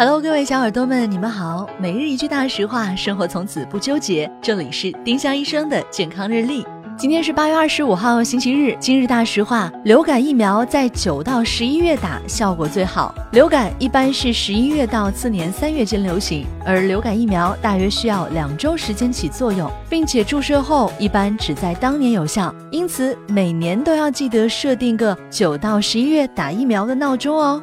Hello，各位小耳朵们，你们好。每日一句大实话，生活从此不纠结。这里是丁香医生的健康日历。今天是八月二十五号，星期日。今日大实话：流感疫苗在九到十一月打效果最好。流感一般是十一月到次年三月间流行，而流感疫苗大约需要两周时间起作用，并且注射后一般只在当年有效。因此，每年都要记得设定个九到十一月打疫苗的闹钟哦。